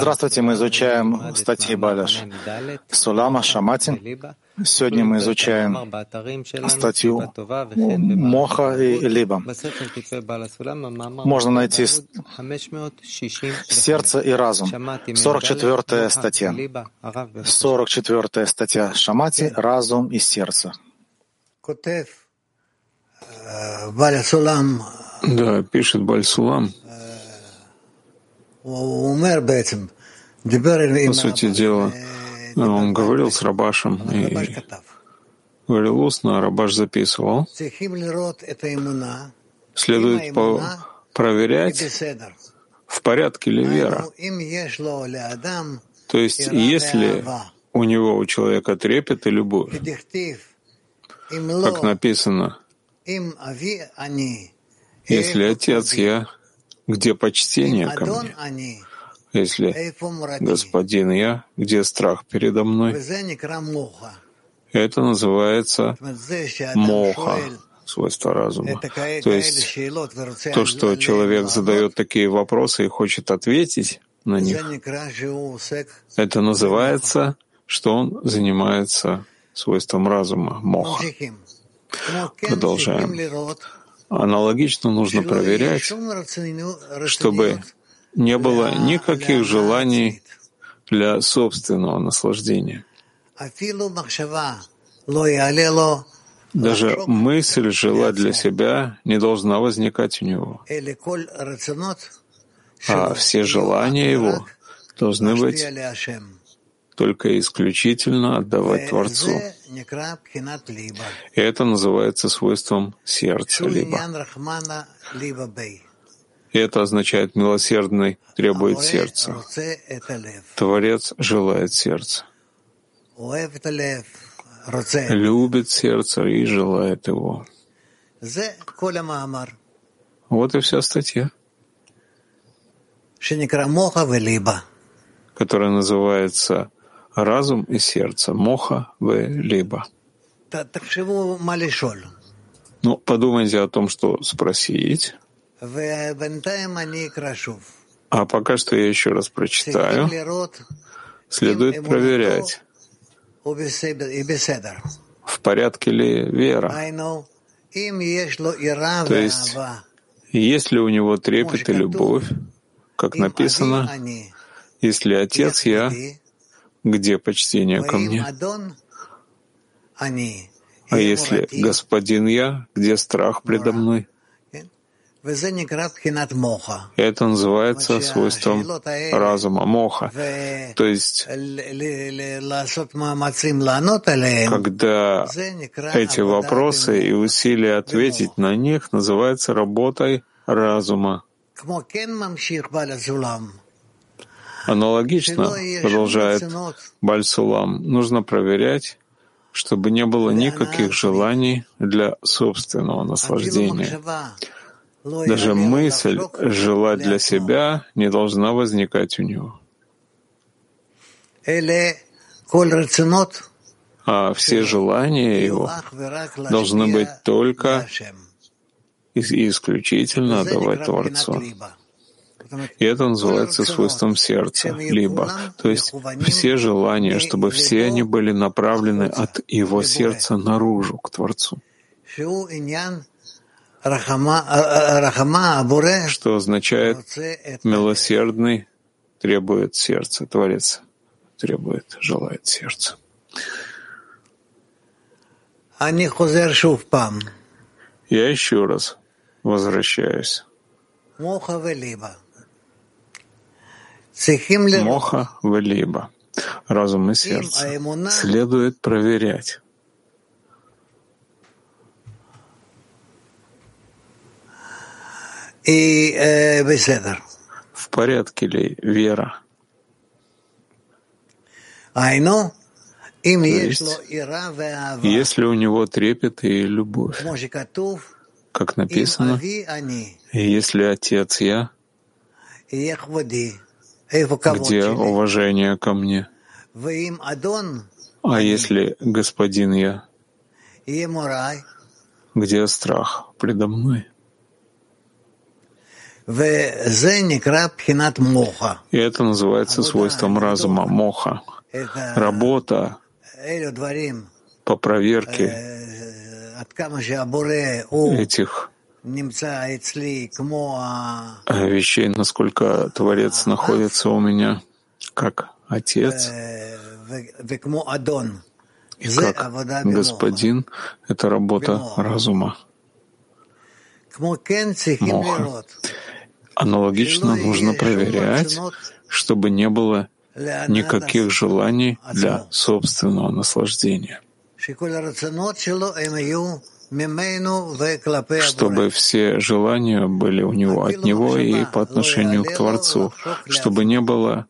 Здравствуйте, мы изучаем статьи Баляш Сулама Шамати. Сегодня мы изучаем статью Моха и Либа. Можно найти сердце и разум. 44 статья. 44 статья Шамати «Разум и сердце». Да, пишет Бальсулам. По сути дела, он говорил с Рабашем и говорил устно, а Рабаш записывал. Следует по проверять, в порядке ли вера. То есть, если у него, у человека трепет и любовь, как написано, если отец я, где почтение ко мне? Если господин я, где страх передо мной? Это называется моха, свойство разума. То есть то, что человек задает такие вопросы и хочет ответить на них, это называется, что он занимается свойством разума, моха. Продолжаем. Аналогично нужно проверять, чтобы не было никаких желаний для собственного наслаждения. Даже мысль желать для себя не должна возникать у него. А все желания его должны быть только исключительно отдавать Творцу. И это называется свойством сердца либо. И это означает милосердный требует сердца. Творец желает сердца. Любит сердце и желает его. Вот и вся статья, которая называется разум и сердце, моха в либо. Ну, подумайте о том, что спросить. А пока что я еще раз прочитаю. Следует проверять, в порядке ли вера. То есть, есть ли у него трепет и любовь, как написано, если отец я, где почтение ко мне? А если господин я, где страх предо мной? Это называется свойством разума, моха. То есть, когда эти вопросы и усилия ответить на них называется работой разума. Аналогично, продолжает Бальсулам, нужно проверять, чтобы не было никаких желаний для собственного наслаждения. Даже мысль желать для себя не должна возникать у него. А все желания его должны быть только и исключительно отдавать Творцу. И это называется свойством сердца, либо, то есть все желания, чтобы все они были направлены от его сердца наружу, к Творцу. Что означает «милосердный требует сердца», Творец требует, желает сердца. Я еще раз возвращаюсь. Моха велиба, разум и сердце, следует проверять. И э, В порядке ли вера? То есть, если у него трепет и любовь, как написано, если отец я, где уважение ко мне? А если господин я? Где страх предо мной? И это называется свойством разума, моха. Работа по проверке этих вещей, насколько Творец находится у меня как Отец. И как Господин — это работа разума. Моха. Аналогично нужно проверять, чтобы не было никаких желаний для собственного наслаждения чтобы все желания были у него от него и по отношению к Творцу, чтобы не было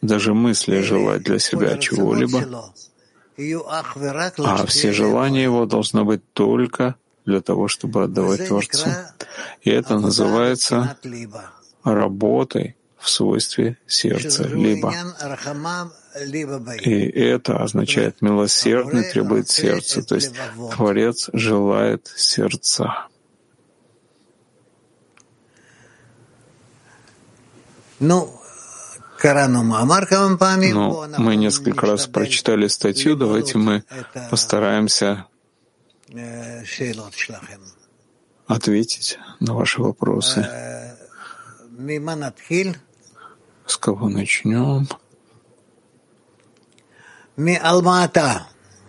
даже мысли желать для себя чего-либо, а все желания его должны быть только для того, чтобы отдавать Творцу. И это называется работой в свойстве сердца, либо. И это означает милосердный требует сердца, то есть Творец желает сердца. Ну, ну, мы несколько раз прочитали статью, давайте мы постараемся э, ответить на ваши вопросы. С кого начнем?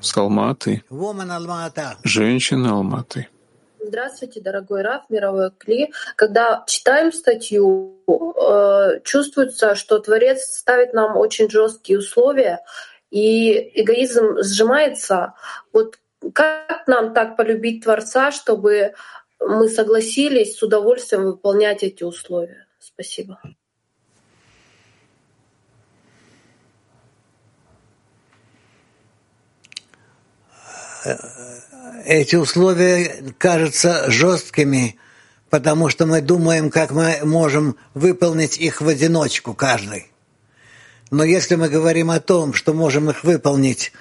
С Алматы. Женщина Алматы. Здравствуйте, дорогой Раф, мировой Кли. Когда читаем статью, э, чувствуется, что Творец ставит нам очень жесткие условия, и эгоизм сжимается. Вот как нам так полюбить Творца, чтобы мы согласились с удовольствием выполнять эти условия? Спасибо. Эти условия кажутся жесткими, потому что мы думаем, как мы можем выполнить их в одиночку каждый. Но если мы говорим о том, что можем их выполнить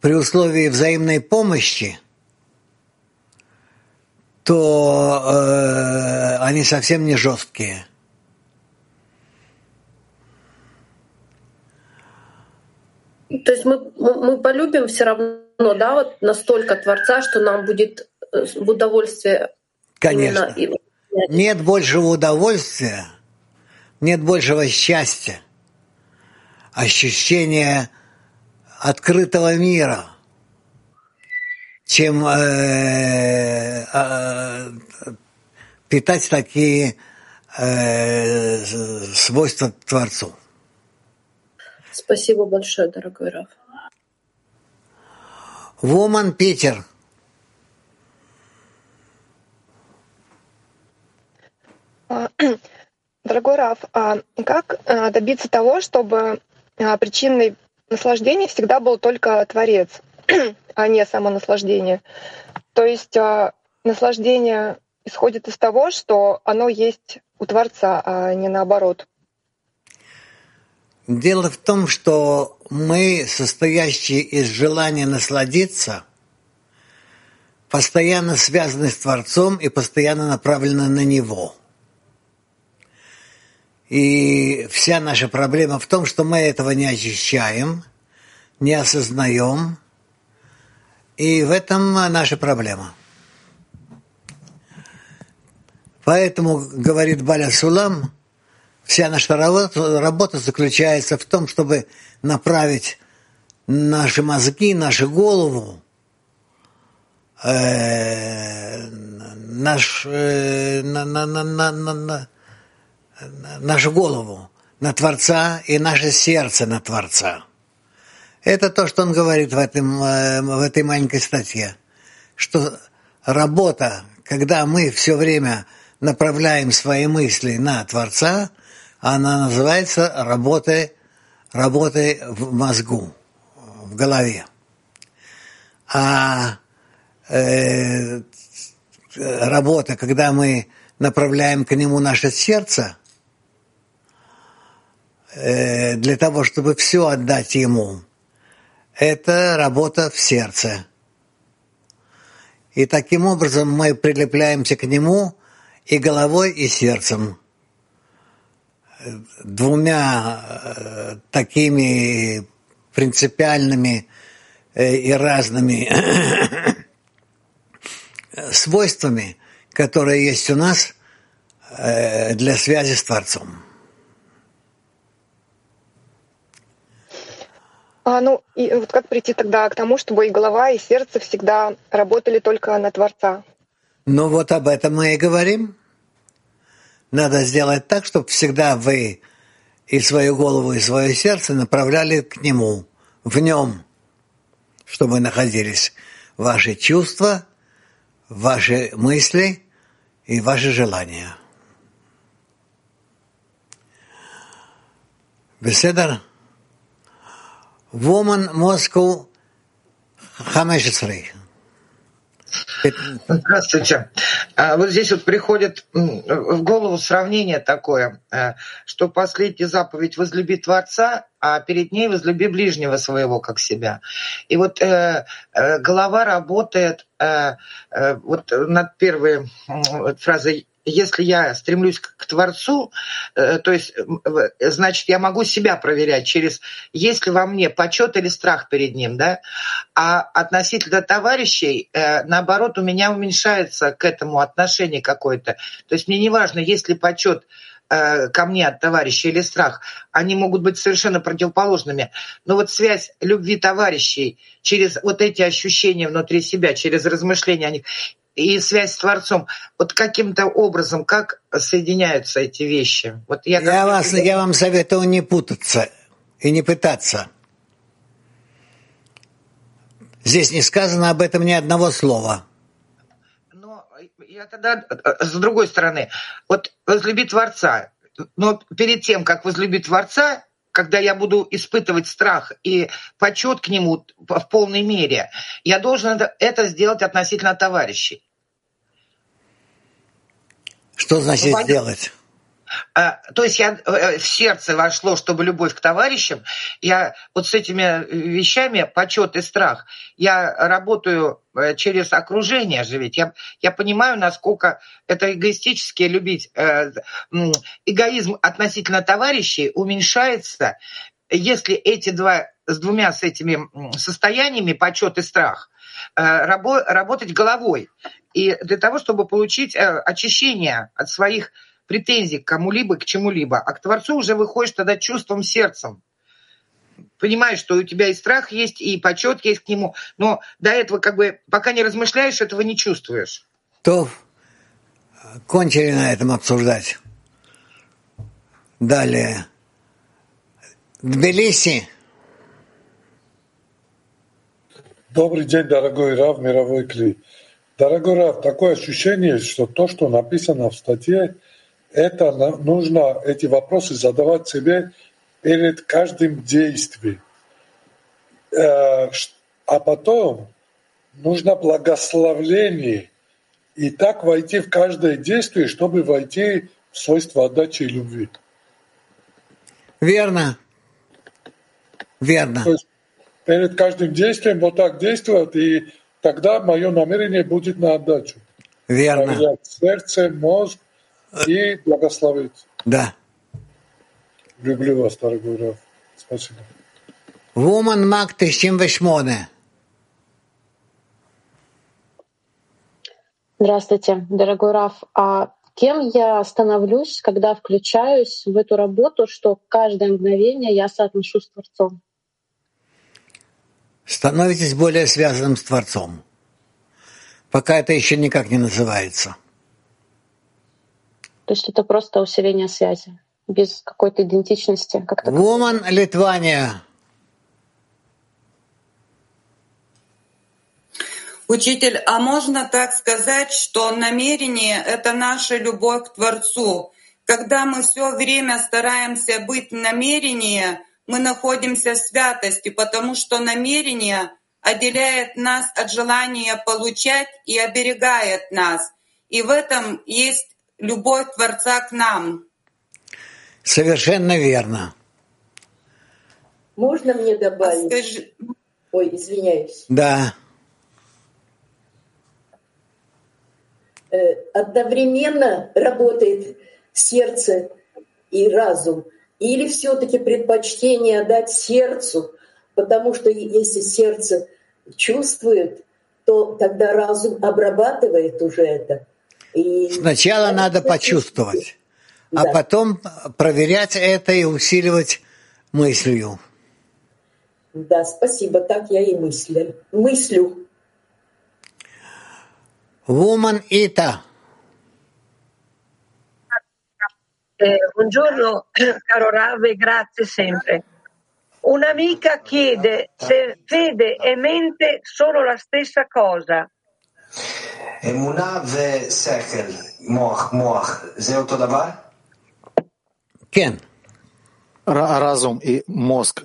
при условии взаимной помощи, то э, они совсем не жесткие. То есть мы, мы полюбим все равно но да, вот настолько Творца, что нам будет э, в удовольствие. Конечно. Именно... Нет большего удовольствия, нет большего счастья, ощущения открытого мира, чем э, э, питать такие э, свойства Творцу. Спасибо большое, дорогой Раф. Воман Питер. А, дорогой Раф, а как а, добиться того, чтобы причиной наслаждения всегда был только Творец, а не само наслаждение? То есть наслаждение исходит из того, что оно есть у Творца, а не наоборот. Дело в том, что мы, состоящие из желания насладиться, постоянно связаны с Творцом и постоянно направлены на Него. И вся наша проблема в том, что мы этого не ощущаем, не осознаем, и в этом наша проблема. Поэтому, говорит Баля Сулам, Вся наша работа, работа заключается в том, чтобы направить наши мозги, нашу голову, э, наш, э, на, на, на, на, на, нашу голову на Творца и наше сердце на Творца. Это то, что он говорит в, этом, э, в этой маленькой статье, что работа, когда мы все время направляем свои мысли на Творца – она называется работой, работой в мозгу, в голове. А э, работа, когда мы направляем к нему наше сердце, э, для того, чтобы все отдать ему, это работа в сердце. И таким образом мы прилепляемся к нему и головой, и сердцем. Двумя э, такими принципиальными э, и разными свойствами, которые есть у нас э, для связи с Творцом. А, ну, и вот как прийти тогда к тому, чтобы и голова, и сердце всегда работали только на Творца? Ну вот об этом мы и говорим. Надо сделать так, чтобы всегда вы и свою голову, и свое сердце направляли к Нему, в Нем, чтобы находились ваши чувства, ваши мысли и ваши желания. Беседа? Woman Moscow 15. Здравствуйте. А, вот здесь вот приходит в голову сравнение такое, э, что последняя заповедь «возлюби Творца», а перед ней «возлюби ближнего своего, как себя». И вот э, э, голова работает вот над первой фразой если я стремлюсь к, Творцу, э, то есть, э, значит, я могу себя проверять через, есть ли во мне почет или страх перед ним, да, а относительно товарищей, э, наоборот, у меня уменьшается к этому отношение какое-то. То есть мне не важно, есть ли почет ко мне от товарища или страх, они могут быть совершенно противоположными. Но вот связь любви товарищей через вот эти ощущения внутри себя, через размышления о них, и связь с Творцом. Вот каким-то образом, как соединяются эти вещи? Вот я, я, вас, я вам советую не путаться и не пытаться. Здесь не сказано об этом ни одного слова. Но я тогда с другой стороны, вот возлюби Творца, но перед тем, как возлюбить Творца, когда я буду испытывать страх и почет к нему в полной мере, я должен это сделать относительно товарищей. Что значит ну, сделать? А, то есть я э, в сердце вошло, чтобы любовь к товарищам. Я вот с этими вещами, почет и страх, я работаю э, через окружение же ведь. Я, я понимаю, насколько это эгоистически любить. Э, эгоизм относительно товарищей уменьшается, если эти два, с двумя с этими состояниями, почет и страх, работать головой. И для того, чтобы получить э, очищение от своих претензий к кому-либо, к чему-либо. А к Творцу уже выходишь тогда чувством, сердцем. Понимаешь, что у тебя и страх есть, и почет есть к нему. Но до этого, как бы, пока не размышляешь, этого не чувствуешь. То кончили на этом обсуждать. Далее. Тбилиси. Добрый день, дорогой Рав, мировой клей. Дорогой Раф, такое ощущение, что то, что написано в статье, это нужно эти вопросы задавать себе перед каждым действием. Э, а потом нужно благословление и так войти в каждое действие, чтобы войти в свойство отдачи и любви. Верно. Верно. То есть перед каждым действием вот так действовать и тогда мое намерение будет на отдачу. Верно. Проверять сердце, мозг и благословить. Да. Люблю вас, дорогой Раф. Спасибо. Woman Mag 98. Здравствуйте, дорогой Раф. А кем я становлюсь, когда включаюсь в эту работу, что каждое мгновение я соотношу с Творцом? Становитесь более связанным с Творцом. Пока это еще никак не называется. То есть это просто усиление связи, без какой-то идентичности. Как-то Woman Литвания. Учитель, а можно так сказать, что намерение — это наша любовь к Творцу? Когда мы все время стараемся быть в намерении, мы находимся в святости, потому что намерение отделяет нас от желания получать и оберегает нас. И в этом есть любовь Творца к нам. Совершенно верно. Можно мне добавить? А скажи... Ой, извиняюсь. Да. э, одновременно работает сердце и разум, или все-таки предпочтение дать сердцу, потому что если сердце чувствует, то тогда разум обрабатывает уже это. И Сначала надо почувствовать, а да. а потом проверять это и усиливать мыслью. Да, спасибо, так я и мыслю. мыслю. Woman Ita. Eh, buongiorno caro Rave, grazie sempre. Un'amica chiede se fede e mente sono la stessa cosa. אמונה ושכל, מוח, מוח, זה אותו דבר? כן. Разум и мозг,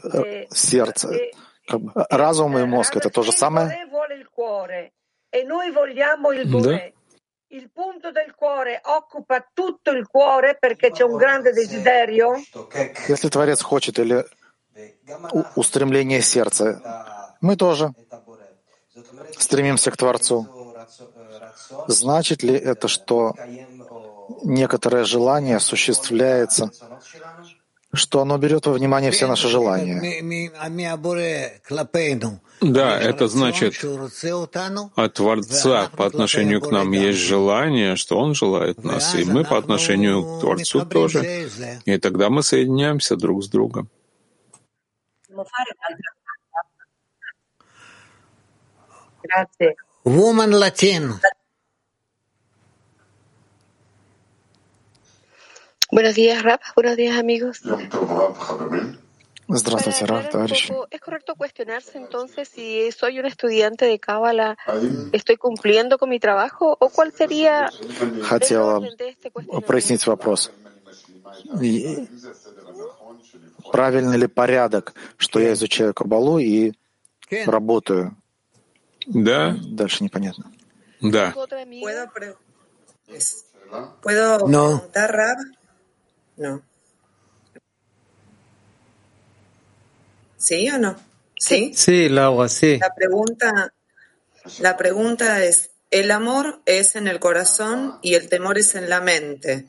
сердце. Разум и мозг — это то же самое? Да. Il punto del cuore occupa tutto il cuore perché c'è un grande desiderio? Если Творец хочет или устремление сердца, мы тоже стремимся к Творцу. Значит ли это, что некоторое желание осуществляется что оно берет во внимание все наши желания. Да, это значит, от Творца по отношению к нам есть желание, что Он желает нас, и мы по отношению к Творцу тоже. И тогда мы соединяемся друг с другом. Woman Latin. Buenos días, Rap. Buenos días, amigos. Здравствуйте, Рав, товарищи. ¿Es correcto cuestionarse entonces si soy un estudiante de Cábala, estoy cumpliendo con mi trabajo o cuál sería Хотела прояснить вопрос. Правильный ли порядок, что я изучаю Кабалу и работаю? Да. Дальше непонятно. Да. ¿Puedo preguntar, Rab? No. ¿Sí o no? ¿Sí? Sí, Laura, sí. La pregunta, la pregunta es, el amor es en el corazón y el temor es en la mente.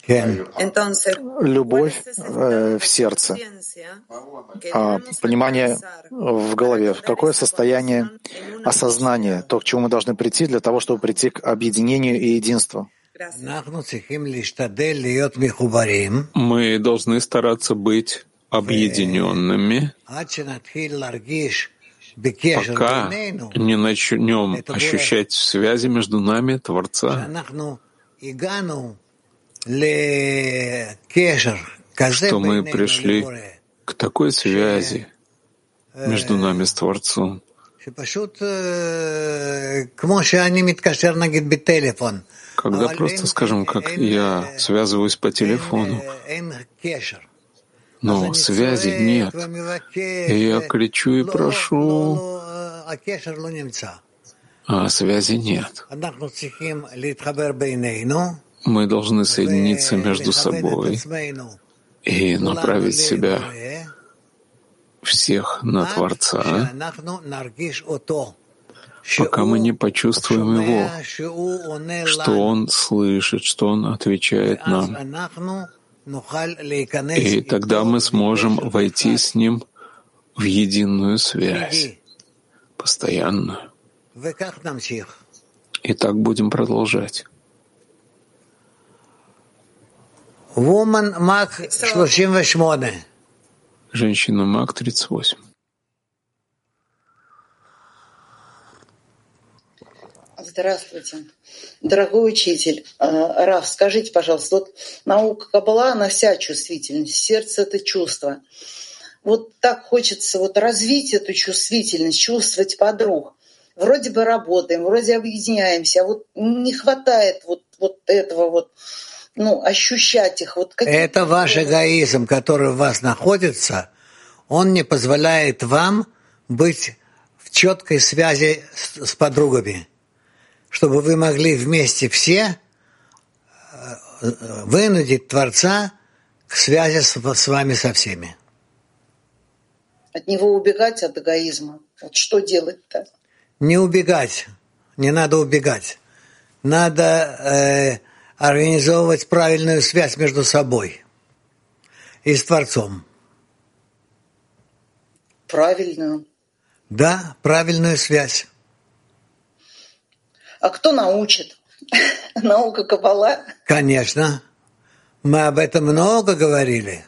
Entonces, любовь э, в сердце, а понимание в голове. Какое состояние осознания, то, к чему мы должны прийти для того, чтобы прийти к объединению и единству? Мы должны стараться быть объединенными, пока не начнем ощущать связи между нами Творца, что мы пришли к такой связи между нами с Творцом, когда просто, скажем, как я связываюсь по телефону, но связи нет. И я кричу и прошу, а связи нет. Мы должны соединиться между собой и направить себя всех на Творца, пока мы не почувствуем Его, что Он слышит, что Он отвечает нам. И тогда мы сможем войти с Ним в единую связь, постоянную. И так будем продолжать. Woman Мак 38. Женщина Мак 38. Здравствуйте. Дорогой учитель, э, Раф, скажите, пожалуйста, вот наука Кабала, она вся чувствительность, сердце — это чувство. Вот так хочется вот развить эту чувствительность, чувствовать подруг. Вроде бы работаем, вроде объединяемся, а вот не хватает вот, вот этого вот, ну, ощущать их. Вот это ваш эгоизм, который в вас находится, он не позволяет вам быть в четкой связи с, с подругами чтобы вы могли вместе все э, вынудить Творца к связи с, с вами со всеми. От него убегать, от эгоизма. Вот что делать-то? Не убегать. Не надо убегать. надо э, организовывать правильную связь между собой и с Творцом. Правильную? Да, правильную связь. А кто научит? Наука Кабала? Конечно. Мы об этом много говорили.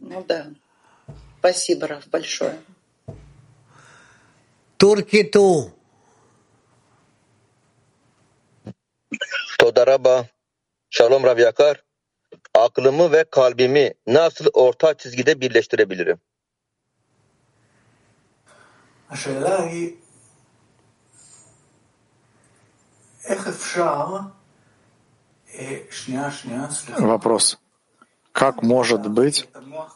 Ну да. Спасибо, Раф, большое. Туркиту. Toda Rabba. Shalom Rav Yakar. Aklımı ve kalbimi nasıl orta çizgide birleştirebilirim? השאלה היא Вопрос. Как может быть,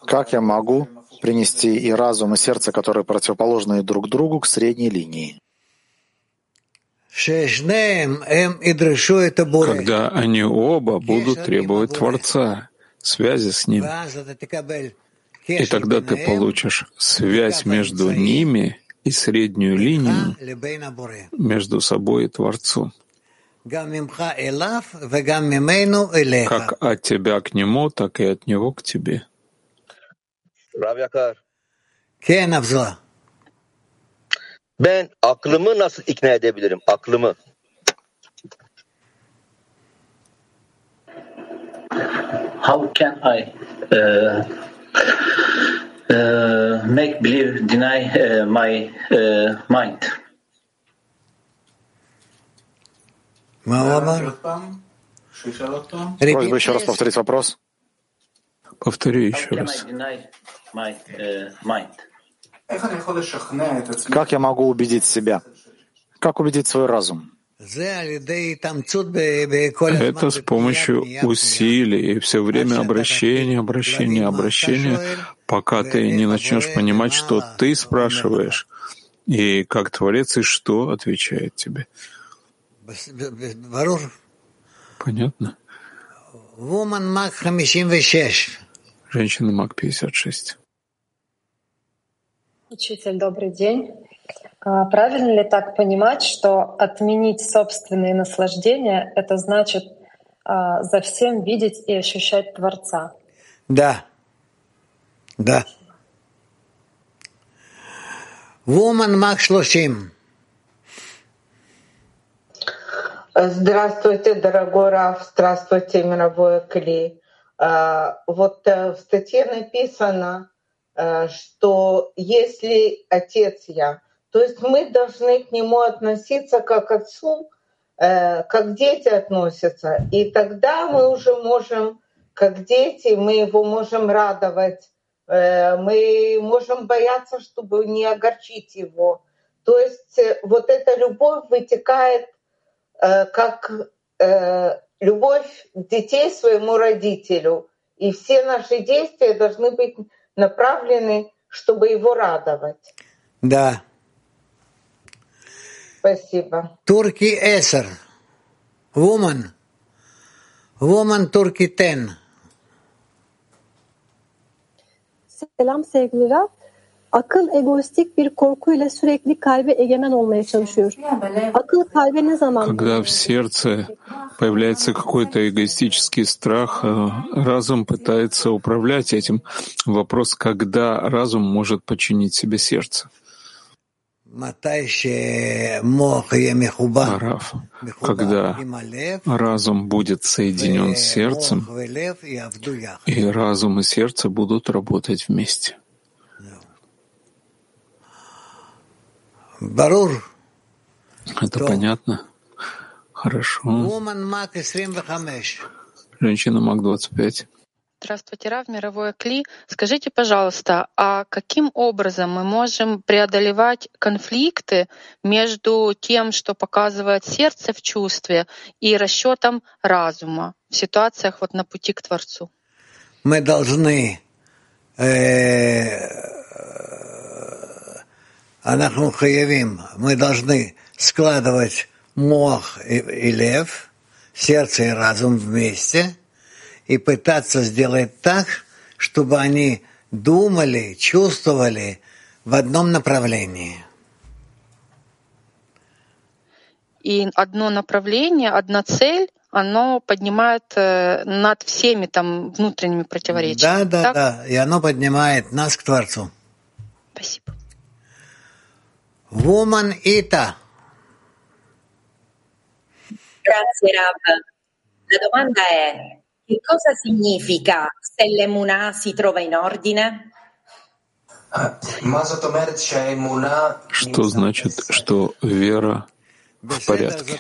как я могу принести и разум, и сердце, которые противоположны друг другу, к средней линии? Когда они оба будут требовать Творца, связи с Ним. И тогда ты получишь связь между ними и среднюю линию между собой и Творцом. Как от тебя к нему, так и от него к тебе. Rav Yakar. Ben aklımı nasıl ikna edebilirim? Aklımı. How can I uh, uh, make believe deny uh, my uh, mind? Просьба еще раз повторить вопрос. Повтори еще раз. Как я могу убедить себя? Как убедить свой разум? Это с помощью усилий и все время обращения, обращения, обращения, пока ты не начнешь понимать, что ты спрашиваешь, и как Творец, и что отвечает тебе. Понятно? Женщина МАК 56. Учитель, добрый день. А правильно ли так понимать, что отменить собственные наслаждения — это значит а, за всем видеть и ощущать Творца? Да. Да. Woman Мак Шлошим. Здравствуйте, дорогой Раф, здравствуйте, мировое Кли. А, вот э, в статье написано, э, что если отец я, то есть мы должны к нему относиться как отцу, э, как дети относятся. И тогда мы уже можем, как дети, мы его можем радовать, мы можем бояться, чтобы не огорчить его. То есть вот эта любовь вытекает как любовь детей своему родителю. И все наши действия должны быть направлены, чтобы его радовать. Да. Спасибо. Турки Эсер. Woman. Woman Turkey 10. Selam sevgili Rab. Akıl egoistik bir korkuyla sürekli kalbe egemen olmaya çalışıyor. Akıl kalbe ne zaman... Когда в сердце появляется какой-то эгоистический страх, разум пытается управлять этим. Вопрос, когда разум может подчинить себе сердце. Раф, когда разум будет соединен с сердцем, и разум и сердце будут работать вместе. Это понятно? Хорошо. Женщина МАК 25. Здравствуйте, Рав, мировое Кли. Скажите, пожалуйста, а каким образом мы можем преодолевать конфликты между тем, что показывает сердце в чувстве, и расчетом разума в ситуациях вот на пути к Творцу? Мы должны э, мы должны складывать мох и, и лев, сердце и разум вместе и пытаться сделать так, чтобы они думали, чувствовали в одном направлении. и одно направление, одна цель, оно поднимает э, над всеми там внутренними противоречиями. Да, да, так? да. И оно поднимает нас к Творцу. Спасибо. Woman Ita. Grazie Rav. La domanda è che cosa significa se l'emunah si trova in ordine? Что значит, что вера в порядке?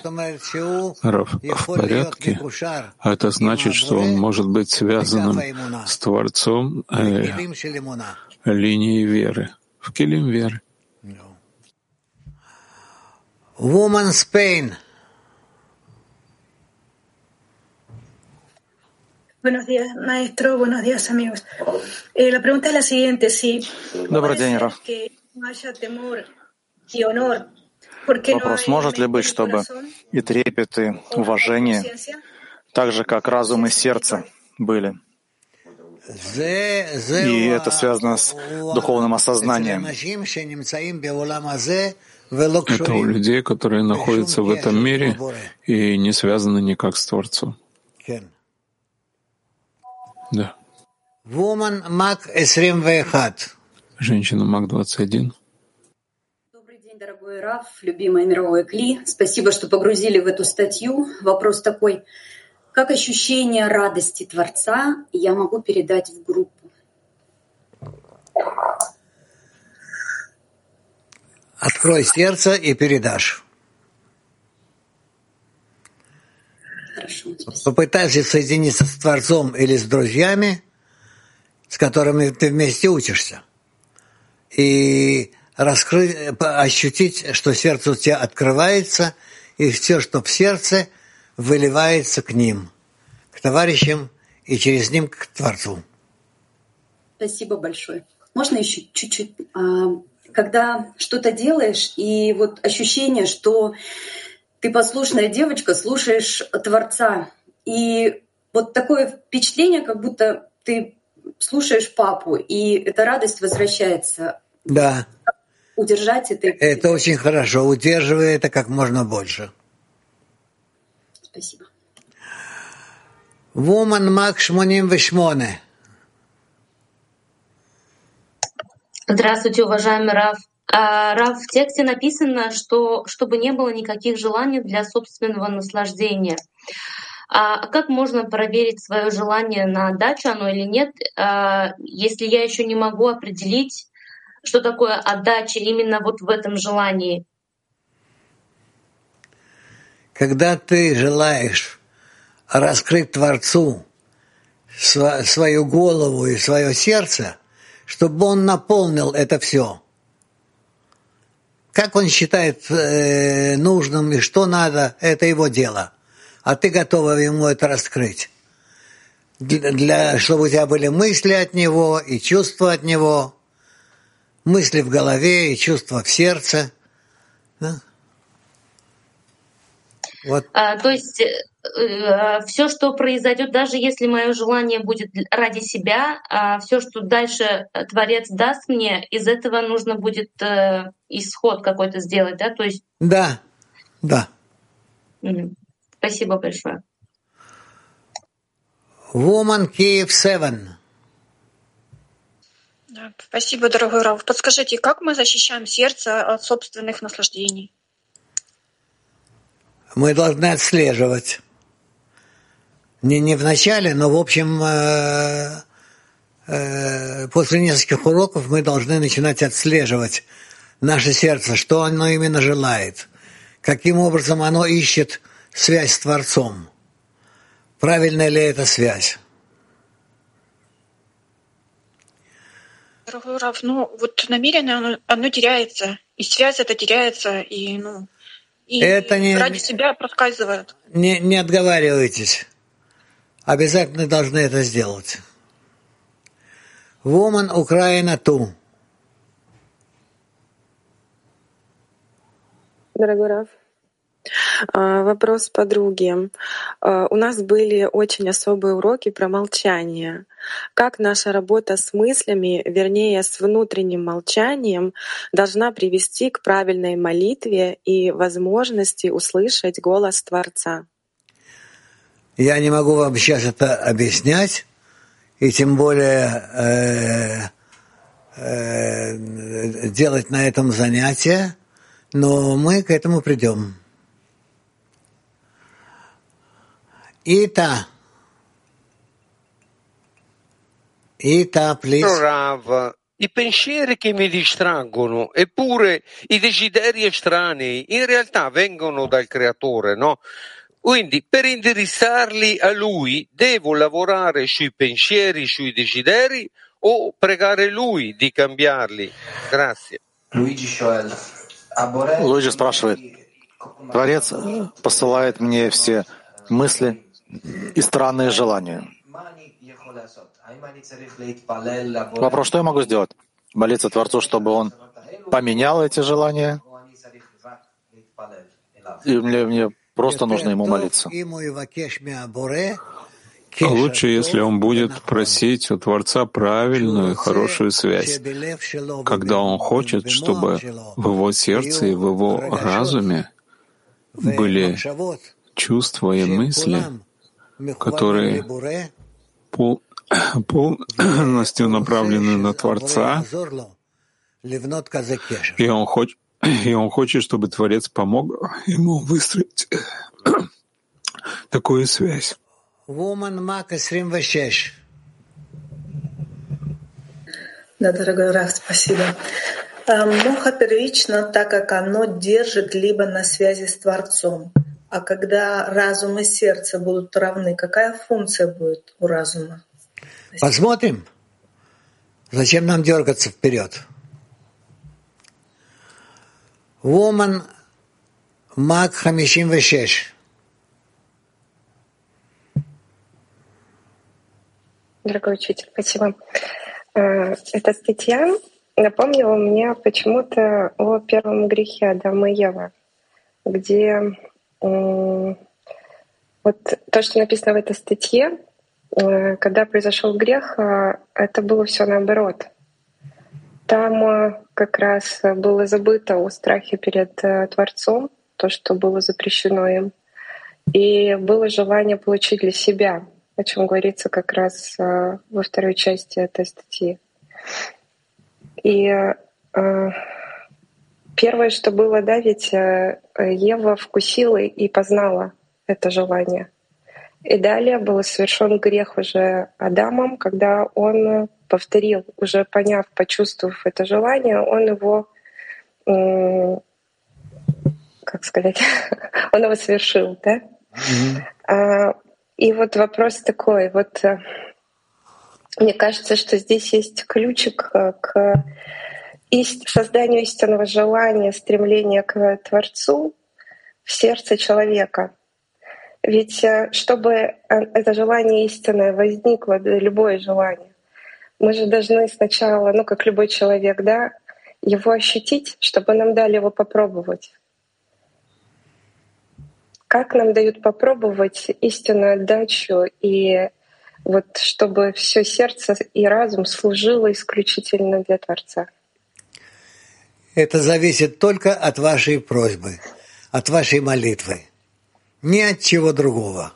Рав в порядке, а это значит, что он может быть связанным с Творцом э, линией веры, в килим веры. Woman Spain. Buenos días, maestro. Buenos días, amigos. Eh, la pregunta es la siguiente: si Добрый день, Раф. que no haya temor y honor, ¿por qué no Вопрос, может ли быть, чтобы и трепет, и уважение, так же, как разум и сердце были? И это связано с духовным осознанием. Это у людей, которые находятся в этом мире и не связаны никак с Творцом. Да. Woman Mac 21. Женщина Мак-21. Добрый день, дорогой Раф, любимая мировой Кли. Спасибо, что погрузили в эту статью. Вопрос такой. Как ощущение радости Творца я могу передать в группу? Открой сердце и передашь. Попытайся соединиться с Творцом или с друзьями, с которыми ты вместе учишься, и раскрыть, ощутить, что сердце у тебя открывается, и все, что в сердце, выливается к ним, к товарищам и через ним к Творцу. Спасибо большое. Можно еще чуть-чуть? Когда что-то делаешь, и вот ощущение, что ты послушная девочка, слушаешь Творца, и вот такое впечатление, как будто ты слушаешь папу, и эта радость возвращается. Да, Удержать это. это очень хорошо. Удерживай это как можно больше. Спасибо. Woman Mac 88. Здравствуйте, уважаемый Раф. А, Раф, в тексте написано, что чтобы не было никаких желаний для собственного наслаждения. А как можно проверить свое желание на отдачу, оно или нет, а, если я еще не могу определить, что такое отдача именно вот в этом желании? Когда ты желаешь раскрыть Творцу свою голову и свое сердце, чтобы он наполнил это все. Как он считает э, нужным и что надо, это его дело. А ты готова ему это раскрыть. Для, для- чтобы у тебя были мысли от него и чувства от него, мысли в голове и чувства в сердце. Да? Вот А, То есть все, что произойдет, даже если мое желание будет ради себя, все, что дальше Творец даст мне, из этого нужно будет э, исход какой-то сделать, да? То есть Да, да. Спасибо большое. Woman Kiev 7. Да, Спасибо, дорогой Рав. Подскажите, как мы защищаем сердце от собственных наслаждений? Мы должны отслеживать. Не, не в начале, но в общем э, э, после нескольких уроков мы должны начинать отслеживать наше сердце, что оно именно желает, каким образом оно ищет связь с Творцом. Правильная ли эта связь? Дорогой Рав, ну вот намерение, оно, оно теряется, и связь это теряется, и ну и Это не- ради себя проскальзывает. Не, не отговаривайтесь обязательно должны это сделать. Woman Украина ту. Дорогой Раф, а, Вопрос подруги. А, у нас были очень особые уроки про молчание. Как наша работа с мыслями, вернее, с внутренним молчанием, должна привести к правильной молитве и возможности услышать голос Творца? Я не могу вам сейчас это объяснять, и тем более э, э, делать на этом занятие, но мы к этому придем. Ита. Ита, please. I pensieri che mi distraggono, eppure i desideri estranei in realtà vengono dal creatore, no? Quindi per indirizzarli a lui devo lavorare sui pensieri, sui desideri o pregare lui di cambiarli? Grazie. Луиджи спрашивает, Творец посылает мне все мысли и странные желания. Вопрос, что я могу сделать? Молиться Творцу, чтобы он поменял эти желания? И мне, мне Просто нужно ему молиться. Лучше, если он будет просить у Творца правильную и хорошую связь, когда он хочет, чтобы в его сердце и в его разуме были чувства и мысли, которые полностью направлены на Творца, и он хочет и он хочет, чтобы Творец помог ему выстроить такую связь. Да, дорогой Раф, спасибо. Эм, Муха первично, так как оно держит либо на связи с Творцом. А когда разум и сердце будут равны, какая функция будет у разума? Спасибо. Посмотрим. Зачем нам дергаться вперед? וומן מק 56. Дорогой учитель, спасибо. Э, эта статья напомнила мне почему-то о первом грехе Адама и Евы, где вот то, что написано в этой статье, э, когда произошел грех, а это было все наоборот. Там э, как раз э, было забыто о страхе перед э, Творцом, то, что было запрещено им. И было желание получить для себя, о чем говорится как раз во второй части этой статьи. И первое, что было, да, ведь Ева вкусила и познала это желание. И далее был совершен грех уже Адамом, когда он повторил, уже поняв, почувствовав это желание, он его, как сказать, он его совершил, да? А, и вот вопрос такой, вот э, мне кажется, что здесь есть ключик э, к созданию истинного желания, стремления к Творцу в сердце человека. Ведь э, чтобы это желание истинное возникло, любое желание, мы же должны сначала, ну, как любой человек, да, его ощутить, чтобы нам дали его попробовать. Как нам дают попробовать истинную отдачу и вот чтобы все сердце и разум служило исключительно для Творца? Это зависит только от вашей просьбы, от вашей молитвы. Ни от чего другого.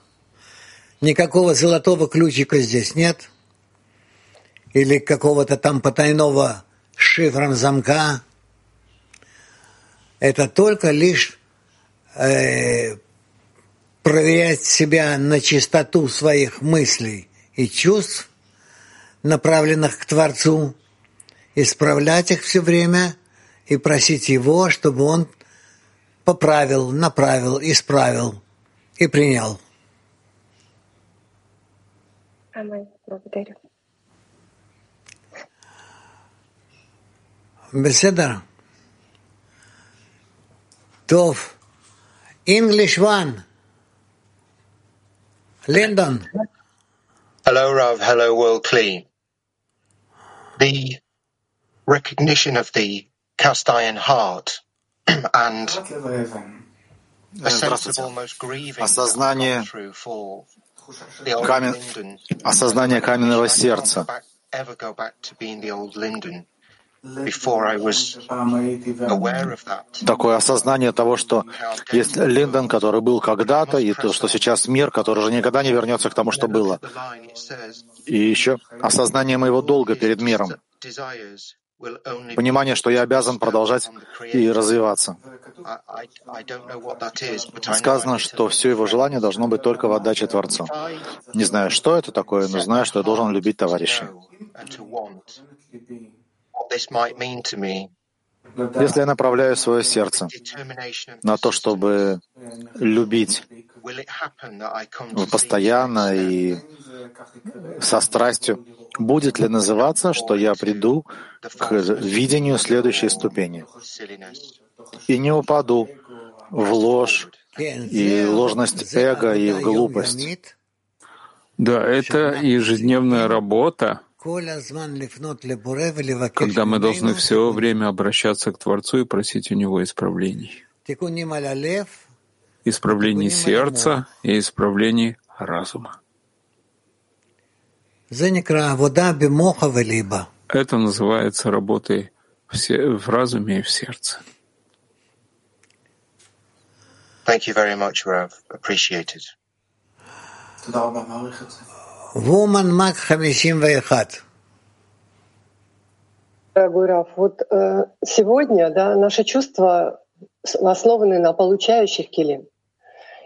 Никакого золотого ключика здесь нет или какого-то там потайного шифра замка. Это только лишь э, проверять себя на чистоту своих мыслей и чувств, направленных к Творцу, исправлять их все время и просить Его, чтобы Он поправил, направил, исправил и принял. Аминь. Благодарю. בסדר. טוב. English one. Lyndon. Hello, Rav. Hello, World Clean The recognition of the cast iron heart and a sense of almost grieving осознание камен, осознание каменного сердца. Ever go back to being the old Linden. Такое осознание того, что есть Линдон, который был когда-то, и то, что сейчас мир, который уже никогда не вернется к тому, что было. И еще осознание моего долга перед миром. Понимание, что я обязан продолжать и развиваться. Сказано, что все его желание должно быть только в отдаче Творцу. Не знаю, что это такое, но знаю, что я должен любить товарища. Если я направляю свое сердце на то, чтобы любить постоянно и со страстью, будет ли называться, что я приду к видению следующей ступени? и не упаду в ложь и ложность эго и в глупость? Да, это ежедневная работа, когда мы должны все время обращаться к Творцу и просить у Него исправлений. Исправлений сердца и исправлений разума. Это называется работой в разуме и в сердце. Thank you very much, Rav. Appreciated. Woman Mag 51. Дорогой Раф, вот э, сегодня да, наши чувства основаны на получающих килим.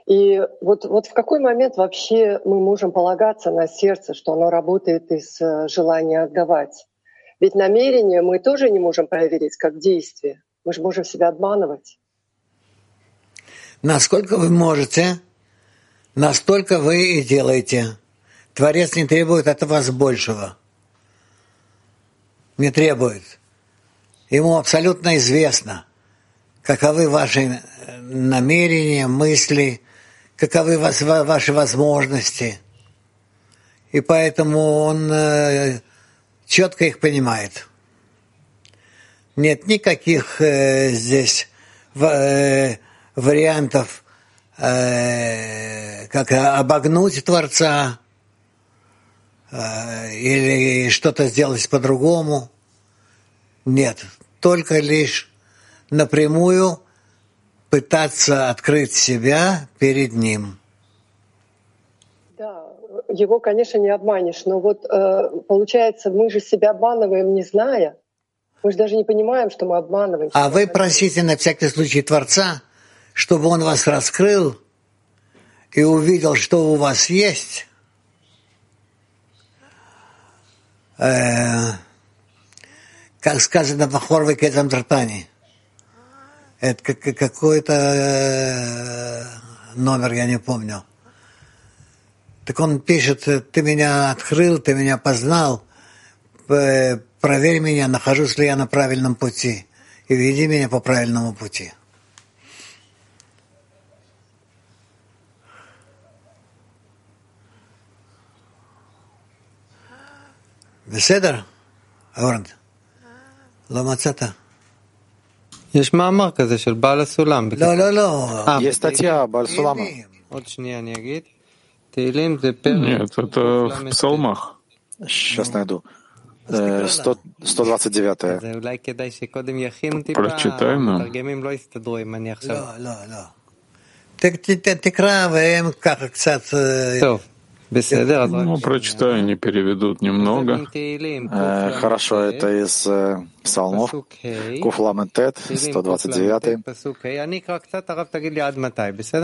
И вот, вот в какой момент вообще мы можем полагаться на сердце, что оно работает из э, желания отдавать? Ведь намерение мы тоже не можем проверить как действие. Мы же можем себя обманывать. Насколько вы можете, настолько вы и делаете. Творец не требует от вас большего. Не требует. Ему абсолютно известно, каковы ваши намерения, мысли, каковы вас, ваши возможности. И поэтому он э, четко их понимает. Нет никаких э, здесь э, вариантов, э, как обогнуть Творца э, или что-то сделать по-другому. Нет, только лишь напрямую пытаться открыть себя перед Ним. Да, его, конечно, не обманешь, но вот э, получается, мы же себя обманываем, не зная. Мы же даже не понимаем, что мы обманываем. А вы просите на всякий случай Творца, чтобы Он вас раскрыл и увидел, что у вас есть. Э, как сказано в Ахорве Кетам Тартани – это какой-то э, номер, я не помню. Так он пишет, ты меня открыл, ты меня познал, проверь меня, нахожусь ли я на правильном пути, и веди меня по правильному пути. בסדר, אורנד? לא מצאת? יש מאמר כזה של בעל הסולם. לא, לא, לא. Есть статья Баль Сулама. עוד שנייה אני אגיד. תהילים זה פרק... Нет, это в псалмах. Сейчас найду. 129. אולי כדאי שקודם יכינו טיפה, Прочитаем нам. המתרגמים לא יסתדרו אם אני עכשיו... לא, לא, לא. תקרא והם ככה קצת... טוב. Ну, прочитаю, они переведут немного. Э, хорошо, это из э, псалмов. Куфлам Тет, 129.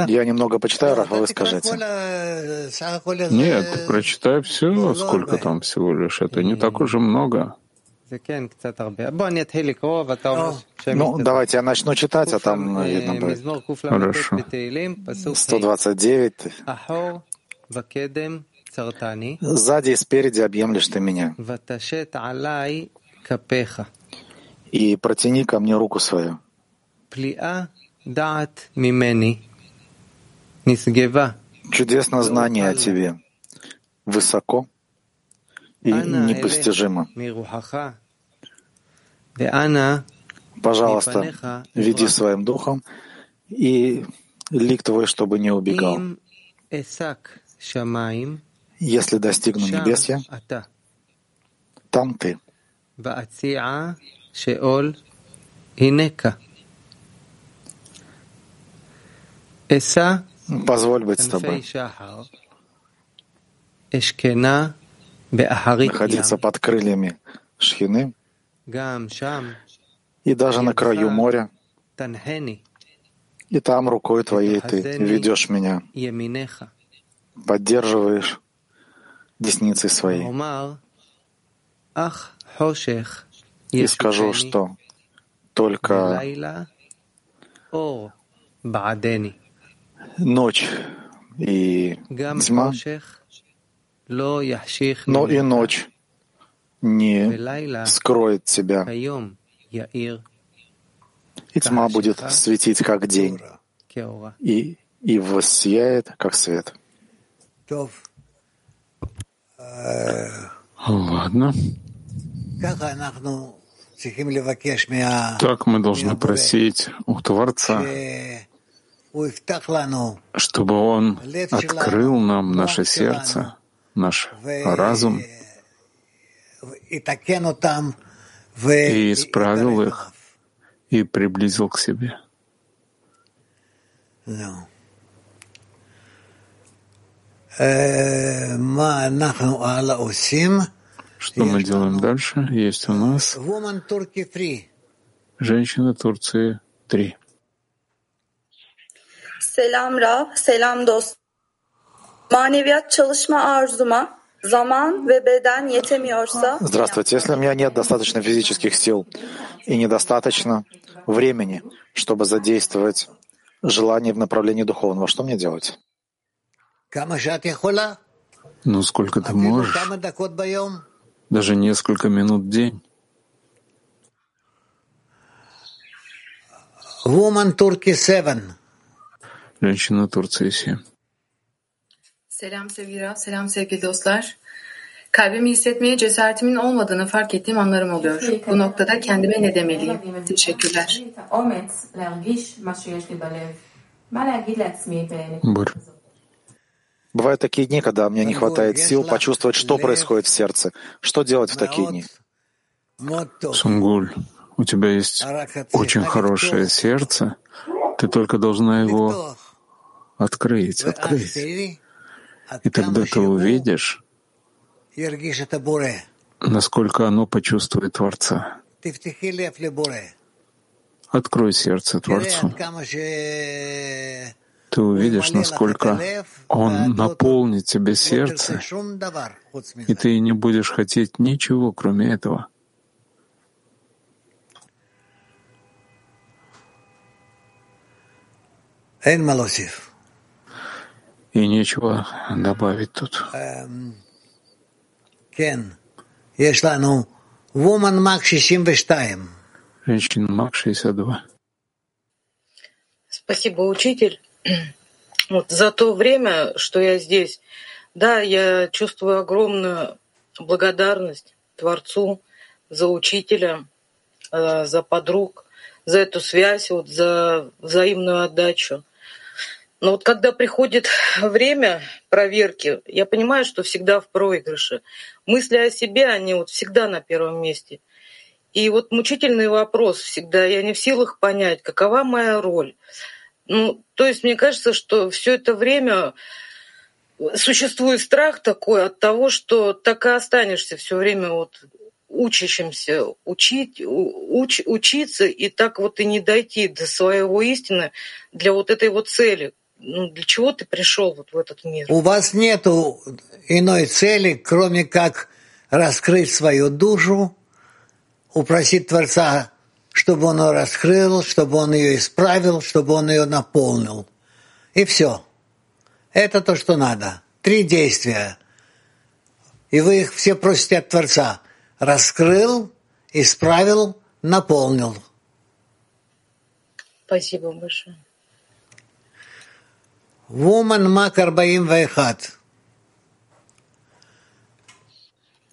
Я немного почитаю, Рафа, вы скажете. Нет, прочитай все, сколько там всего лишь. Это не так уже много. Ну, давайте я начну читать, а там видно будет. Хорошо. 129. Сзади и спереди объемлешь ты меня. И протяни ко мне руку свою. Чудесно знание о тебе. Высоко и непостижимо. Пожалуйста, веди своим духом и лик твой, чтобы не убегал. Если достигну небес я, там ты. Позволь быть с тобой. Находиться под крыльями Шхины. И даже на краю моря. И там рукой твоей ты ведешь меня, поддерживаешь десницей своей. И скажу, что только ночь и тьма, но и ночь не скроет тебя, и тьма будет светить, как день, и, и воссияет, как свет. Ладно. Так мы должны просить у Творца, чтобы Он открыл нам наше сердце, наш разум и исправил их и приблизил к себе. Э, Что мы делаем дальше? Есть у нас женщина Турции 3. Selam Rav, selam dost. Maneviyat çalışma arzuma zaman ve beden yetemiyorsa... Здравствуйте. Если у меня нет достаточно физических сил и недостаточно времени, чтобы задействовать желание в направлении духовного, что мне делать? Ну, сколько ты можешь? Даже несколько минут в день. Woman Turkey 7. Женщина Турции 7. Selam sevgili Rab, selam sevgili dostlar. Kalbimi hissetmeye cesaretimin olmadığını fark ettiğim anlarım oluyor. Bu noktada kendime ne demeliyim? Teşekkürler. Бур. Бывают такие дни, когда мне не хватает сил почувствовать, что происходит в сердце. Что делать в такие дни? Сунгуль, у тебя есть очень хорошее сердце, ты только должна его открыть, открыть. И тогда ты увидишь, насколько оно почувствует Творца. Открой сердце Творцу. Ты увидишь, насколько Он наполнит тебе сердце, и ты не будешь хотеть ничего, кроме этого. И нечего добавить тут. Женщина Мак 62. Спасибо, учитель. Вот за то время, что я здесь, да, я чувствую огромную благодарность Творцу за учителя, э, за подруг, за эту связь, вот, за взаимную отдачу. Но вот когда приходит время проверки, я понимаю, что всегда в проигрыше. Мысли о себе, они вот всегда на первом месте. И вот мучительный вопрос всегда, я не в силах понять, какова моя роль. Ну, то есть мне кажется, что все это время существует страх такой от того, что так и останешься все время вот учащимся учить, уч, учиться и так вот и не дойти до своего истины для вот этой вот цели, ну, для чего ты пришел вот в этот мир? У вас нет иной цели, кроме как раскрыть свою душу, упросить Творца, чтобы он ее раскрыл, чтобы он ее исправил, чтобы он ее наполнил. И все. Это то, что надо. Три действия. И вы их все просите от Творца. Раскрыл, исправил, наполнил. Спасибо большое. Woman Мак 41.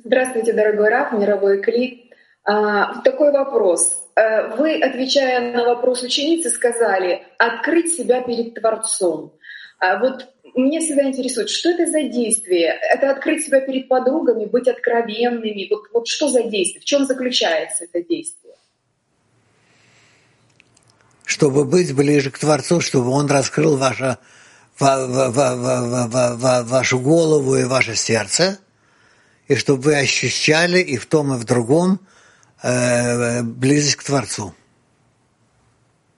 Здравствуйте, дорогой Раф, мировой клик. А, такой вопрос. Э, вы, отвечая на вопрос ученицы, сказали «открыть себя перед Творцом». А вот меня всегда интересует, что это за действие? Это открыть себя перед подругами, быть откровенными? Вот, вот что за действие? В чем заключается это действие? Чтобы быть ближе к Творцу, чтобы Он раскрыл ваше, ва, ва, ва, ва, ва, ва, вашу голову и ваше сердце, и чтобы вы ощущали и в том, и в другом э, близость к Творцу.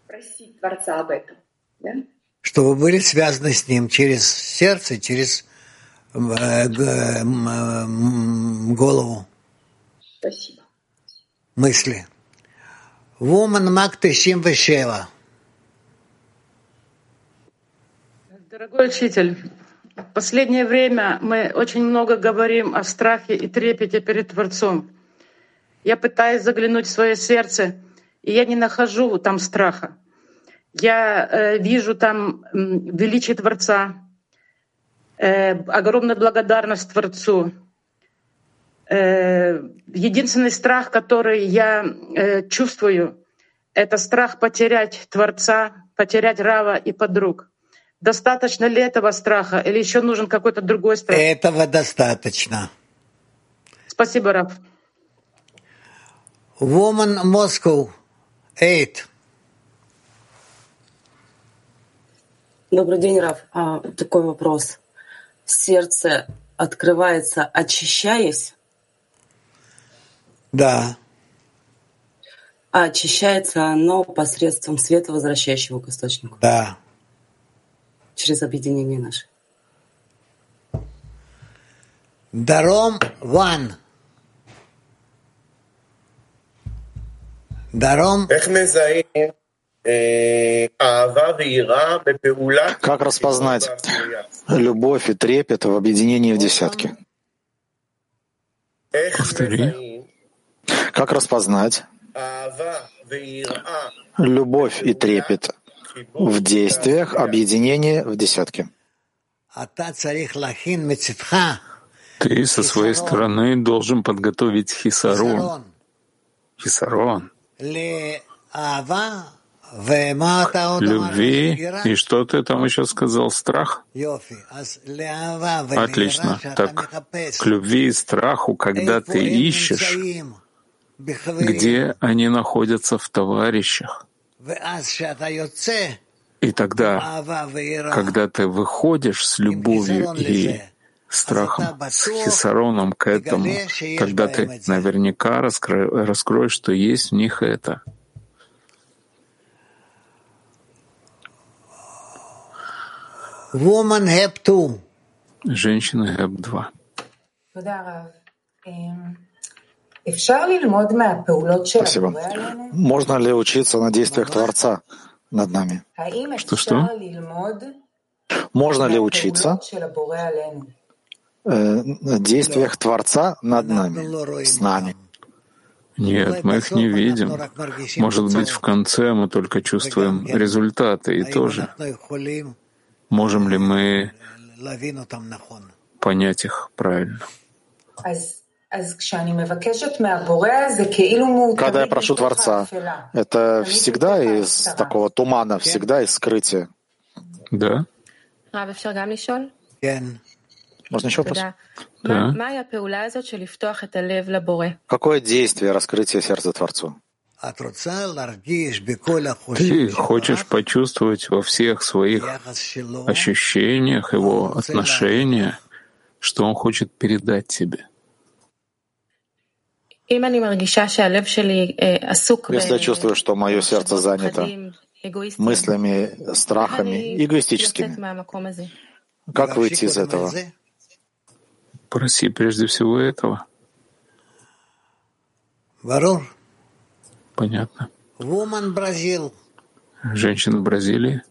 Просить Творца об этом, да? чтобы были связаны с ним через сердце, через э, голову. Спасибо. Мысли. Woman Мак Вешева. Дорогой учитель, в последнее время мы очень много говорим о страхе и трепете перед Творцом. Я пытаюсь заглянуть в свое сердце, и я не нахожу там страха. Я э, вижу там величие Творца, э, огромную благодарность Творцу. Э, единственный страх, который я э, чувствую, это страх потерять Творца, потерять Рава и подруг. Достаточно ли этого страха или еще нужен какой-то другой страх? Этого достаточно. Спасибо, Рав. Woman Moscow, eight. Добрый день, Раф. А, такой вопрос. Сердце открывается, очищаясь? Да. А очищается оно посредством света, возвращающего к источнику? Да. Через объединение наше. Даром one. Как распознать любовь и трепет в объединении в десятке? Повтори. Как распознать любовь и трепет в действиях объединения в десятке? Ты со своей стороны должен подготовить хисарон. Хисарон любви. И что ты там еще сказал? Страх? Отлично. Так, к любви и страху, когда ты ищешь, где они находятся в товарищах. И тогда, когда ты выходишь с любовью и страхом, с хисароном к этому, тогда ты наверняка раскроешь, что есть в них это — Woman HEP 2. Женщина HEP 2. Спасибо. Можно ли учиться на действиях Творца над нами? Что-что? Можно ли учиться э, действиях Творца над нами, с нами? Нет, мы их не видим. Может быть, в конце мы только чувствуем результаты и тоже. Можем ли мы понять их правильно? Когда я прошу Творца, это всегда из такого тумана, всегда из скрытия. Да. Можно еще вопрос? Да. Какое действие раскрытия сердца Творцу? Ты хочешь почувствовать во всех своих ощущениях его отношения, что он хочет передать тебе. Если я чувствую, что мое сердце занято мыслями, страхами, эгоистическими, как выйти из этого? Проси прежде всего этого. Понятно. Woman Brazil. Женщина в Бразилии.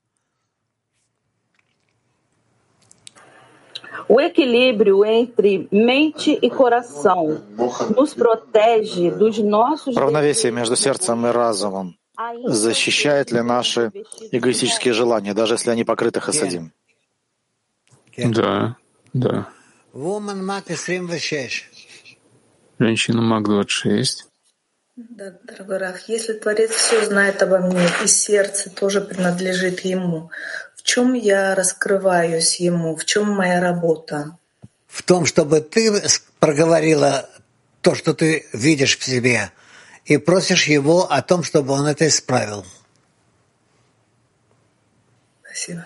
O equilíbrio entre mente e coração nos protege dos nossos Равновесие между сердцем и разумом защищает ли наши эгоистические желания, даже если они покрыты хасадим? Да, да. Женщина МАК-26. Да, дорогой Раф, если Творец все знает обо мне, и сердце тоже принадлежит Ему, в чем я раскрываюсь Ему, в чем моя работа? В том, чтобы ты проговорила то, что ты видишь в себе, и просишь его о том, чтобы он это исправил. Спасибо.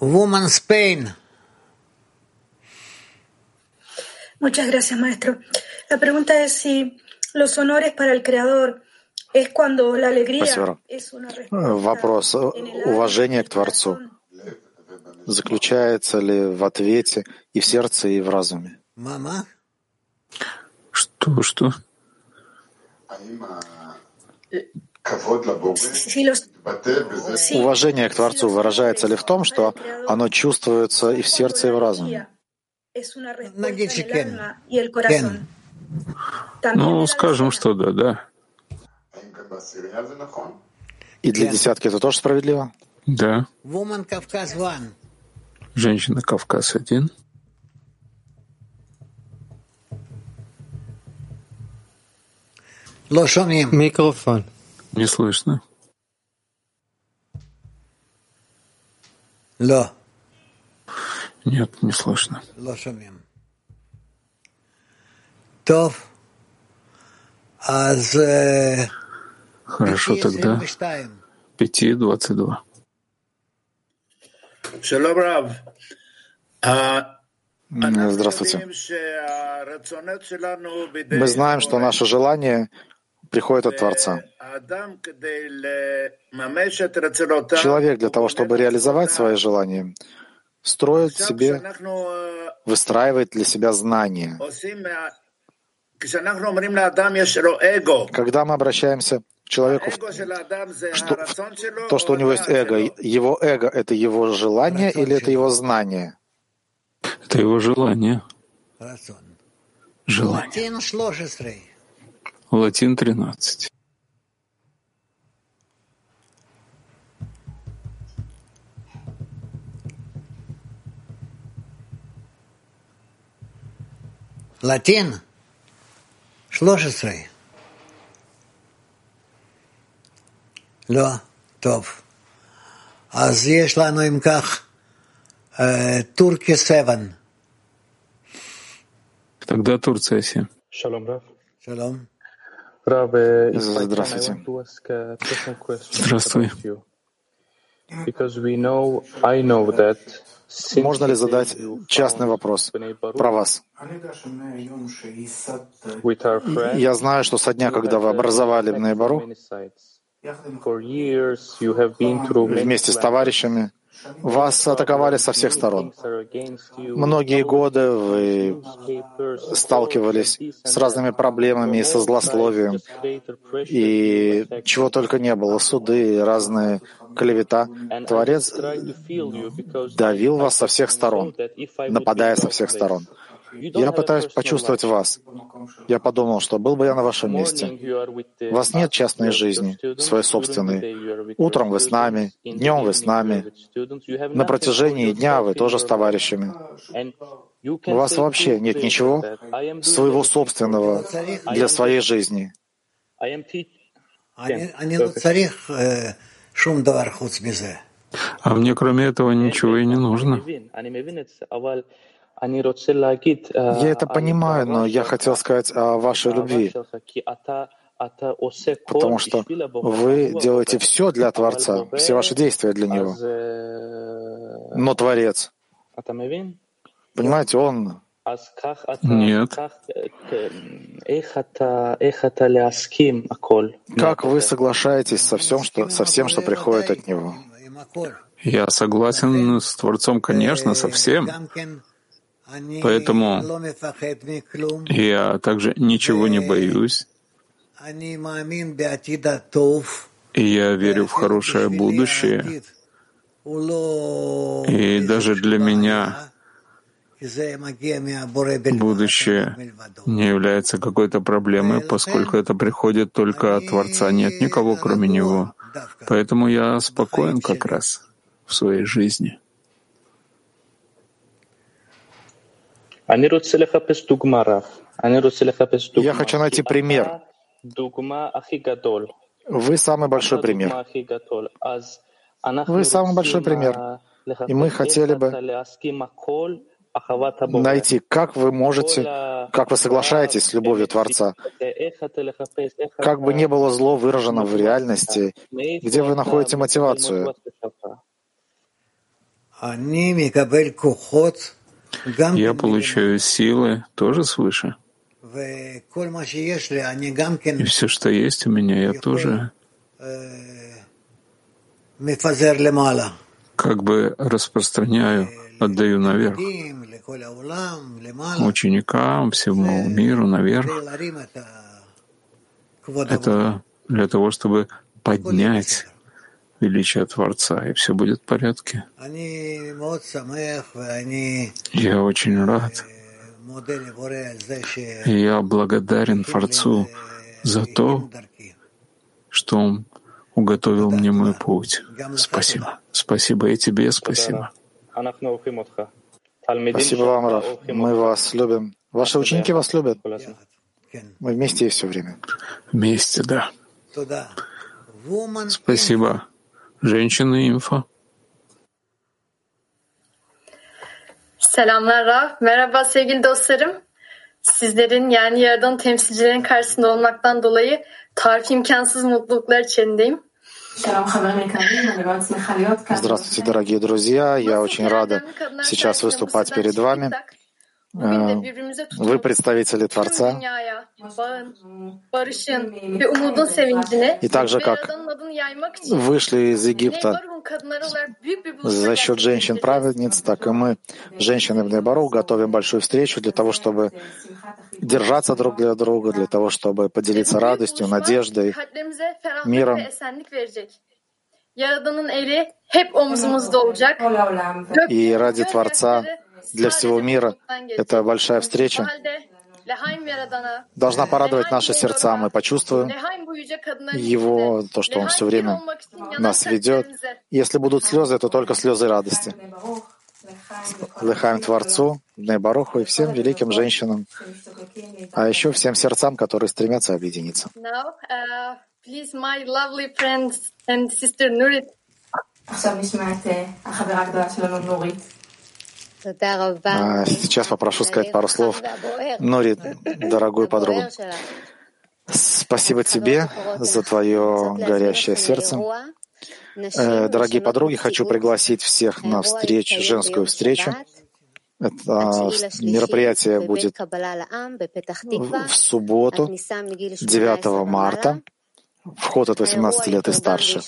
Woman's Pain. Muchas gracias, maestro. La pregunta es si los honores para el Creador es cuando la alegría es una respuesta. Вопрос уважения к Творцу заключается ли в ответе и в сердце, и в разуме? Мама? Что, что? Уважение к Творцу выражается ли в том, что оно чувствуется и в сердце, и в разуме? Ну, скажем, что да, да. И для десятки это тоже справедливо? Да. Женщина Кавказ один. Микрофон. Не слышно. Ло. Нет, не слышно. Тов. Аз... Хорошо, тогда пяти двадцать два. Здравствуйте. Мы знаем, что наше желание приходит от Творца. Человек для того, чтобы реализовать свои желания, строит себе, выстраивает для себя знания. Когда мы обращаемся к человеку, что, то, что у него есть эго, его эго — это его желание или это его знание? Это его желание. Желание. Латин 13. Латин 13. לא, טוב. אז יש לנו אם כך טורקיה 7. Тогда Турция 7. Шалом, Рав. Шалом. Здравствуйте. Здравствуй. Можно ли задать частный вопрос про вас? Я знаю, что со дня, когда вы образовали Бнейбару, вместе с товарищами, вас атаковали со всех сторон. Многие годы вы сталкивались с разными проблемами и со злословием, и чего только не было, суды, разные клевета. Творец давил вас со всех сторон, нападая со всех сторон. Я пытаюсь почувствовать вас. Я подумал, что был бы я на вашем месте. У вас нет частной жизни, своей собственной. Утром вы с нами, днем вы с нами. На протяжении дня вы тоже с товарищами. У вас вообще нет ничего своего собственного для своей жизни. А мне кроме этого ничего и не нужно. Я это понимаю, но я хотел сказать о вашей любви, потому что вы делаете все для Творца, все ваши действия для Него. Но Творец, понимаете, Он нет. Как вы соглашаетесь со всем, что, со всем, что приходит от Него? Я согласен с Творцом, конечно, со всем. Поэтому я также ничего не боюсь. И я верю в хорошее будущее. И даже для меня будущее не является какой-то проблемой, поскольку это приходит только от Творца, нет никого кроме Него. Поэтому я спокоен как раз в своей жизни. Я хочу найти пример. Вы самый большой пример. Вы самый большой пример. И мы хотели бы найти, как вы можете, как вы соглашаетесь с любовью Творца, как бы не было зло выражено в реальности, где вы находите мотивацию. Я получаю силы тоже свыше. И все, что есть у меня, я тоже. как бы распространяю, отдаю наверх. Ученикам, всему миру наверх. Это для того, чтобы поднять величие Творца, и все будет в порядке. Я очень рад. И я благодарен Творцу за то, что Он уготовил мне мой путь. Спасибо. Спасибо и тебе спасибо. Спасибо вам, Раф. Мы вас любим. Ваши ученики вас любят. Мы вместе и все время. Вместе, да. Спасибо. Женщины инфо. Selamlar Raf. Merhaba sevgili dostlarım. Sizlerin yani Yaradan temsilcilerin karşısında olmaktan dolayı tarif imkansız mutluluklar içindeyim. Здравствуйте, дорогие друзья. Я очень рада сейчас выступать перед вами. Вы представители Творца. И так же, как вышли из Египта за счет женщин-праведниц, так и мы, женщины в Небару, готовим большую встречу для того, чтобы держаться друг для друга, для того, чтобы поделиться радостью, надеждой, миром. И ради Творца для всего мира это большая встреча должна порадовать наши сердца. Мы почувствуем Его, то, что Он все время нас ведет. Если будут слезы, это только слезы радости. Лыхаем Творцу, Баруху и всем великим женщинам, а еще всем сердцам, которые стремятся объединиться. А сейчас попрошу сказать пару слов. Нори, дорогой подруга, спасибо тебе за твое горящее сердце. Э, дорогие подруги, хочу пригласить всех на встречу, женскую встречу. Это мероприятие будет в субботу, 9 марта. Вход от 18 лет и старше.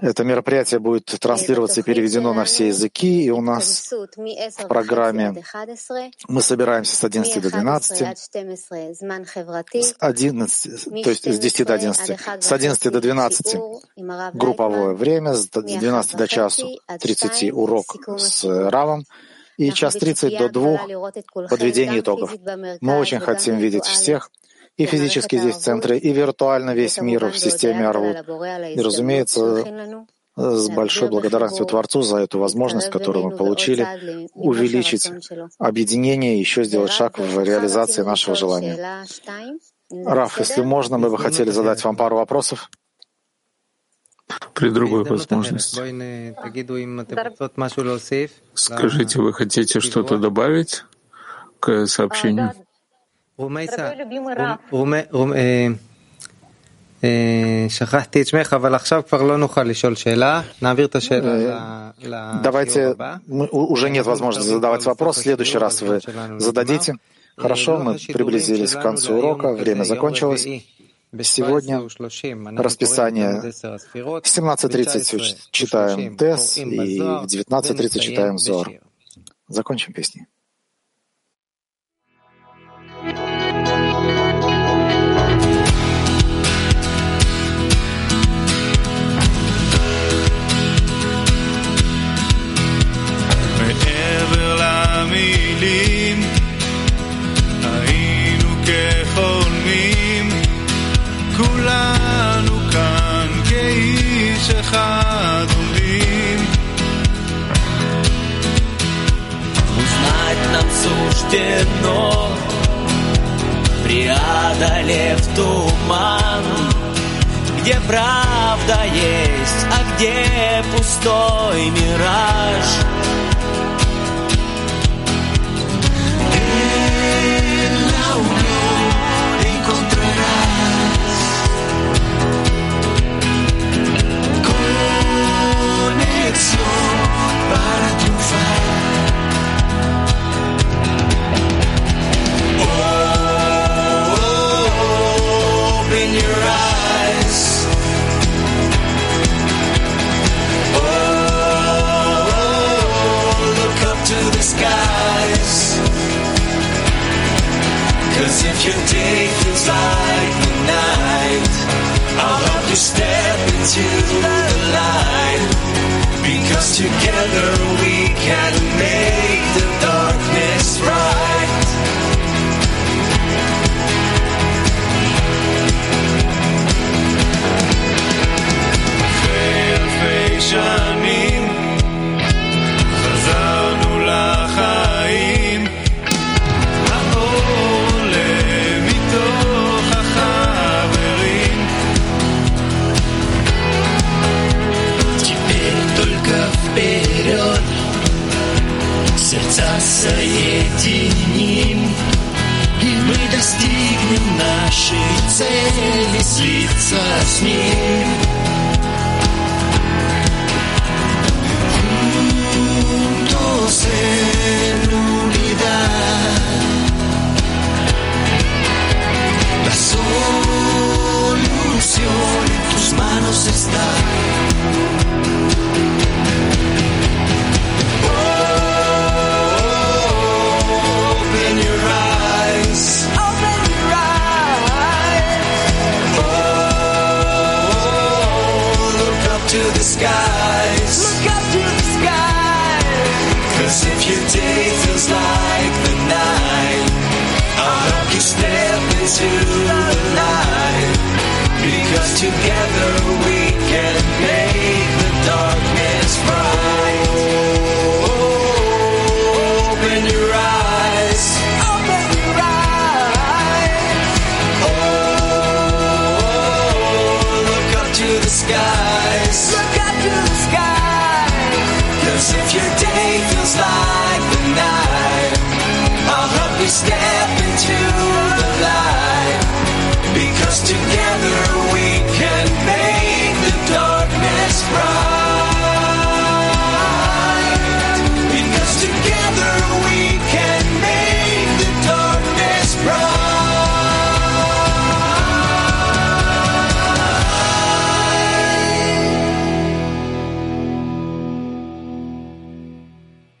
Это мероприятие будет транслироваться и переведено на все языки, и у нас в программе мы собираемся с 11 до 12, с 11, то есть с 10 до 11, с 11 до 12 групповое время, с 12 до часу 30 урок с Равом, и час 30 до 2 подведение итогов. Мы очень хотим видеть всех, и физически здесь в центре, и виртуально весь мир в системе Арвуд. И, разумеется, с большой благодарностью Творцу за эту возможность, которую мы получили, увеличить объединение и еще сделать шаг в реализации нашего желания. Раф, если можно, мы бы хотели задать вам пару вопросов. При другой возможности. Скажите, вы хотите что-то добавить к сообщению? Дорогой любимый Раф, Давайте, уже нет возможности задавать вопрос, в следующий раз вы зададите. Хорошо, мы приблизились к концу урока, время закончилось. Сегодня расписание 17.30 читаем Тес, и в 19.30 читаем ЗОР. Закончим песни. стеной, преодолев туман, где правда есть, а где пустой мираж. You take inside the night. I'll help you step into the light. Because together we can make the darkness right.